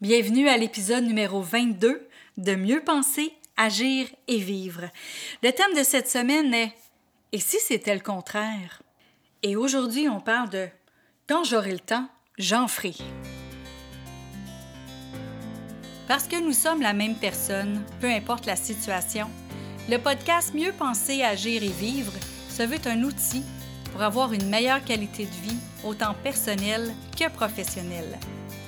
Bienvenue à l'épisode numéro 22 de Mieux penser, agir et vivre. Le thème de cette semaine est Et si c'était le contraire? Et aujourd'hui, on parle de Quand j'aurai le temps, j'en ferai. Parce que nous sommes la même personne, peu importe la situation, le podcast Mieux penser, agir et vivre se veut un outil pour avoir une meilleure qualité de vie, autant personnelle que professionnelle.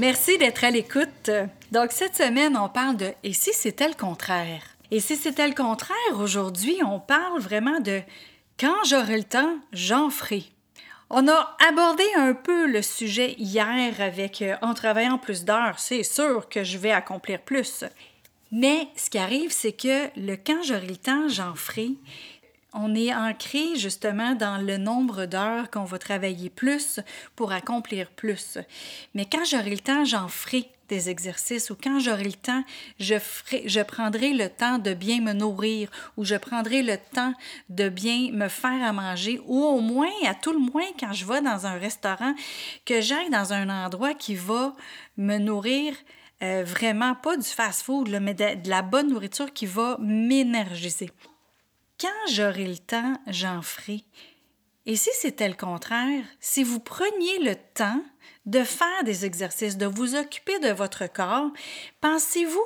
Merci d'être à l'écoute. Donc, cette semaine, on parle de Et si c'était le contraire? Et si c'était le contraire, aujourd'hui, on parle vraiment de Quand j'aurai le temps, j'en ferai. On a abordé un peu le sujet hier avec euh, En travaillant plus d'heures, c'est sûr que je vais accomplir plus. Mais ce qui arrive, c'est que le Quand j'aurai le temps, j'en ferai, on est ancré justement dans le nombre d'heures qu'on va travailler plus pour accomplir plus. Mais quand j'aurai le temps, j'en ferai des exercices ou quand j'aurai le temps, je, ferai, je prendrai le temps de bien me nourrir ou je prendrai le temps de bien me faire à manger ou au moins, à tout le moins, quand je vais dans un restaurant, que j'aille dans un endroit qui va me nourrir euh, vraiment pas du fast-food, mais de, la bonne nourriture qui va m'énergiser quand j'aurai le temps, j'en ferai. Et si c'était le contraire, si vous preniez le temps de faire des exercices, de vous occuper de votre corps, pensez-vous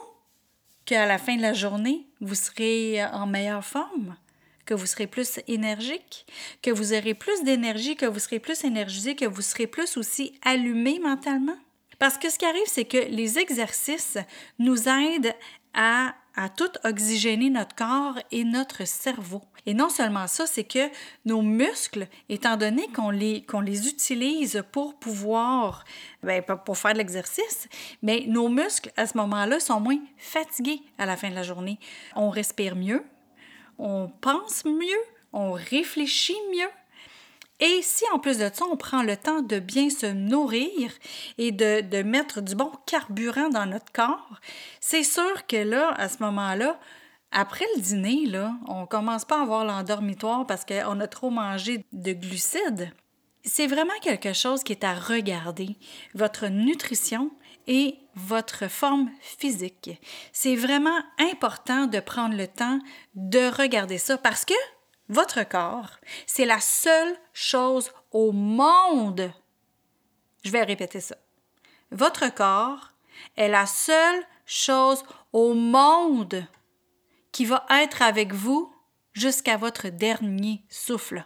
qu'à la fin de la journée, vous serez en meilleure forme? que vous serez plus énergique, que vous aurez plus d'énergie, que vous serez plus énergisé, que vous serez plus aussi allumé mentalement? Parce que ce qui arrive, c'est que les exercices nous aident à, à tout oxygéner notre corps et notre cerveau. Et non seulement ça, c'est que nos muscles, étant donné qu'on les, les utilise pour pouvoir, ben, pour faire de l'exercice, mais nos muscles, à ce moment-là, sont moins fatigués à la fin de la journée. On respire mieux, on pense mieux, on réfléchit mieux, et si en plus de ça, on prend le temps de bien se nourrir et de, mettre du bon carburant dans notre corps, c'est sûr que là, à ce moment-là, après le dîner, là, on commence pas à avoir l'endormitoire parce qu'on a trop mangé de glucides. C'est vraiment quelque chose qui est à regarder. Votre nutrition et votre forme physique. C'est vraiment important de prendre le temps de regarder ça parce que votre corps, c'est la seule chose au monde. Je vais répéter ça. Votre corps est la seule chose au monde qui va être avec vous jusqu'à votre dernier souffle.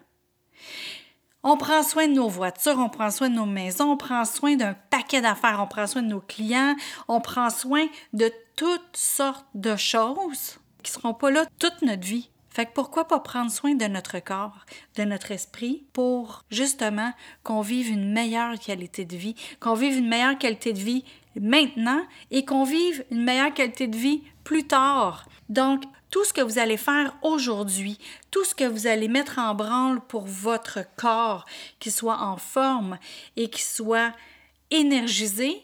On prend soin de nos voitures, on prend soin de nos maisons, on prend soin d'un paquet d'affaires, on prend soin de nos clients, on prend soin de toutes sortes de choses qui ne seront pas là toute notre vie. Fait que pourquoi pas prendre soin de notre corps, de notre esprit pour justement qu'on vive une meilleure qualité de vie, qu'on vive une meilleure qualité de vie maintenant et qu'on vive une meilleure qualité de vie plus tard. Donc, tout ce que vous allez faire aujourd'hui, tout ce que vous allez mettre en branle pour votre corps, qu'il soit en forme et qu'il soit énergisé,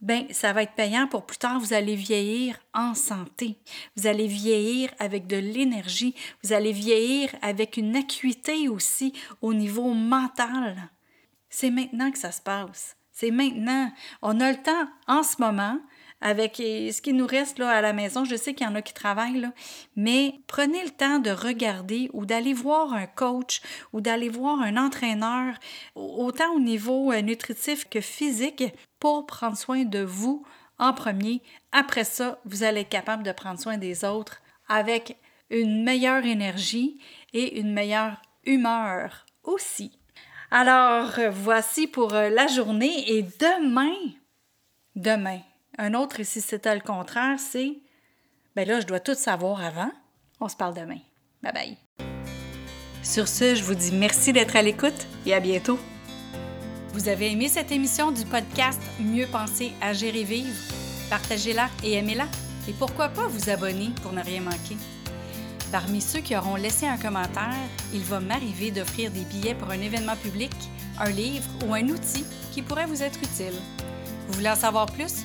ben ça va être payant pour plus tard. Vous allez vieillir en santé. Vous allez vieillir avec de l'énergie. Vous allez vieillir avec une acuité aussi au niveau mental. C'est maintenant que ça se passe. C'est maintenant. On a le temps en ce moment avec ce qui nous reste à la maison. Je sais qu'il y en a qui travaillent, mais prenez le temps de regarder ou d'aller voir un coach ou d'aller voir un entraîneur, autant au niveau euh, nutritif que physique, pour prendre soin de vous en premier. Après ça, vous allez être capable de prendre soin des autres avec une meilleure énergie et une meilleure humeur aussi. Alors, voici pour euh, la journée et demain, demain, un autre, et si c'était le contraire, c'est ben là, je dois tout savoir avant. On se parle demain. Bye bye. Sur ce, je vous dis merci d'être à l'écoute et à bientôt. Vous avez aimé cette émission du podcast Mieux penser, agir et vivre? Partagez-la et aimez-la. Et pourquoi pas vous abonner pour ne rien manquer? Parmi ceux qui auront laissé un commentaire, il va m'arriver d'offrir des billets pour un événement public, un livre ou un outil qui pourrait vous être utile. Vous voulez en savoir plus?